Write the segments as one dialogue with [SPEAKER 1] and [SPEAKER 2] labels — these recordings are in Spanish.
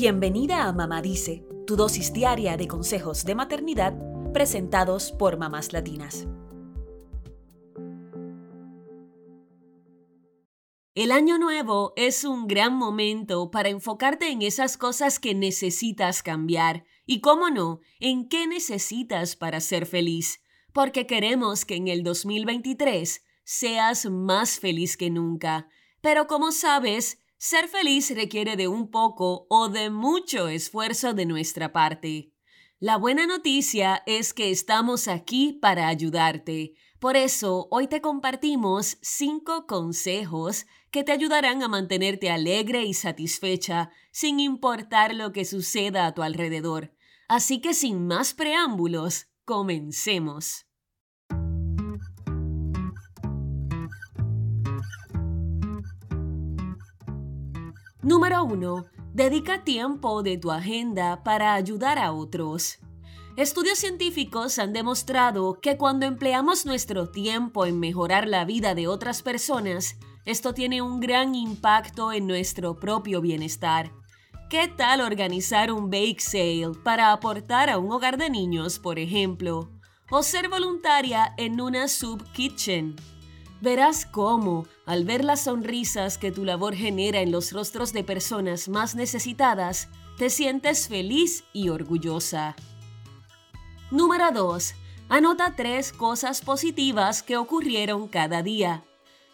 [SPEAKER 1] Bienvenida a Mamá Dice, tu dosis diaria de consejos de maternidad presentados por mamás latinas.
[SPEAKER 2] El año nuevo es un gran momento para enfocarte en esas cosas que necesitas cambiar y, cómo no, en qué necesitas para ser feliz, porque queremos que en el 2023 seas más feliz que nunca. Pero como sabes, ser feliz requiere de un poco o de mucho esfuerzo de nuestra parte. La buena noticia es que estamos aquí para ayudarte. Por eso, hoy te compartimos cinco consejos que te ayudarán a mantenerte alegre y satisfecha sin importar lo que suceda a tu alrededor. Así que sin más preámbulos, comencemos. Número 1. Dedica tiempo de tu agenda para ayudar a otros. Estudios científicos han demostrado que cuando empleamos nuestro tiempo en mejorar la vida de otras personas, esto tiene un gran impacto en nuestro propio bienestar. ¿Qué tal organizar un bake sale para aportar a un hogar de niños, por ejemplo? O ser voluntaria en una sub kitchen. Verás cómo, al ver las sonrisas que tu labor genera en los rostros de personas más necesitadas, te sientes feliz y orgullosa. Número 2. Anota tres cosas positivas que ocurrieron cada día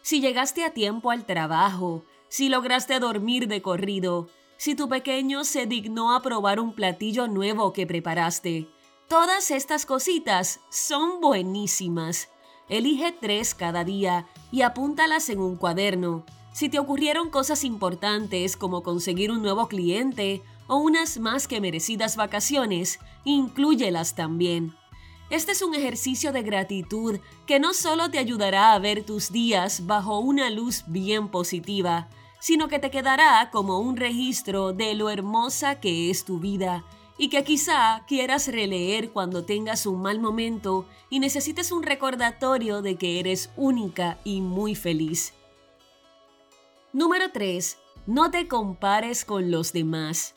[SPEAKER 2] si llegaste a tiempo al trabajo, si lograste dormir de corrido, si tu pequeño se dignó a probar un platillo nuevo que preparaste. Todas estas cositas son buenísimas. Elige tres cada día y apúntalas en un cuaderno. Si te ocurrieron cosas importantes como conseguir un nuevo cliente o unas más que merecidas vacaciones, inclúyelas también. Este es un ejercicio de gratitud que no solo te ayudará a ver tus días bajo una luz bien positiva, sino que te quedará como un registro de lo hermosa que es tu vida y que quizá quieras releer cuando tengas un mal momento y necesites un recordatorio de que eres única y muy feliz. Número 3. No te compares con los demás.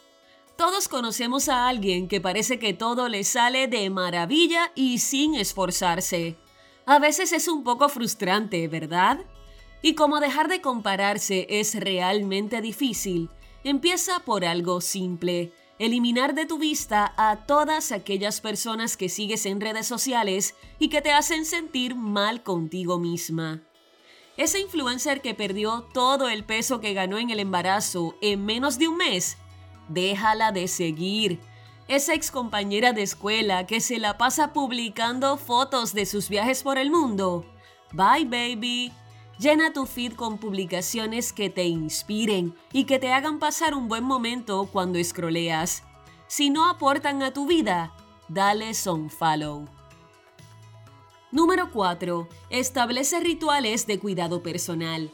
[SPEAKER 2] Todos conocemos a alguien que parece que todo le sale de maravilla y sin esforzarse. A veces es un poco frustrante, ¿verdad? Y como dejar de compararse es realmente difícil, empieza por algo simple. Eliminar de tu vista a todas aquellas personas que sigues en redes sociales y que te hacen sentir mal contigo misma. Ese influencer que perdió todo el peso que ganó en el embarazo en menos de un mes déjala de seguir. Esa ex compañera de escuela que se la pasa publicando fotos de sus viajes por el mundo. Bye baby. Llena tu feed con publicaciones que te inspiren y que te hagan pasar un buen momento cuando scrolleas. Si no aportan a tu vida, dale son follow. Número 4. Establece rituales de cuidado personal.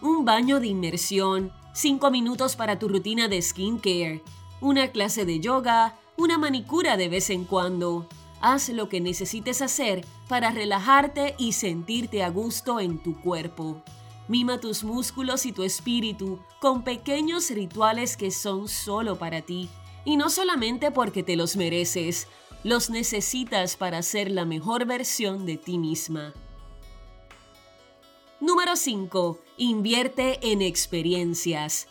[SPEAKER 2] Un baño de inmersión, 5 minutos para tu rutina de skincare, una clase de yoga, una manicura de vez en cuando. Haz lo que necesites hacer para relajarte y sentirte a gusto en tu cuerpo. Mima tus músculos y tu espíritu con pequeños rituales que son solo para ti. Y no solamente porque te los mereces, los necesitas para ser la mejor versión de ti misma. Número 5. Invierte en experiencias.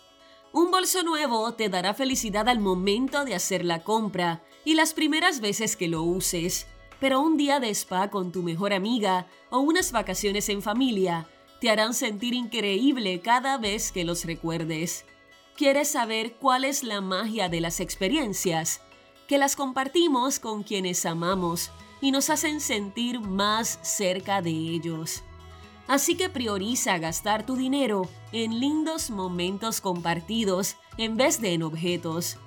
[SPEAKER 2] Un bolso nuevo te dará felicidad al momento de hacer la compra y las primeras veces que lo uses, pero un día de spa con tu mejor amiga o unas vacaciones en familia te harán sentir increíble cada vez que los recuerdes. ¿Quieres saber cuál es la magia de las experiencias? Que las compartimos con quienes amamos y nos hacen sentir más cerca de ellos. Así que prioriza gastar tu dinero en lindos momentos compartidos en vez de en objetos.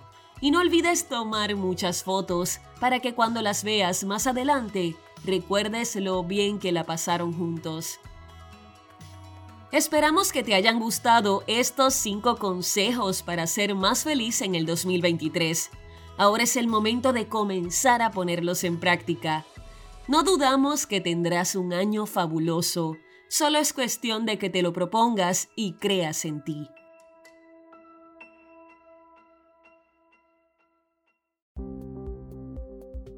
[SPEAKER 2] Y no olvides tomar muchas fotos para que cuando las veas más adelante recuerdes lo bien que la pasaron juntos. Esperamos que te hayan gustado estos 5 consejos para ser más feliz en el 2023. Ahora es el momento de comenzar a ponerlos en práctica. No dudamos que tendrás un año fabuloso Solo es cuestión de que te lo propongas y creas en ti.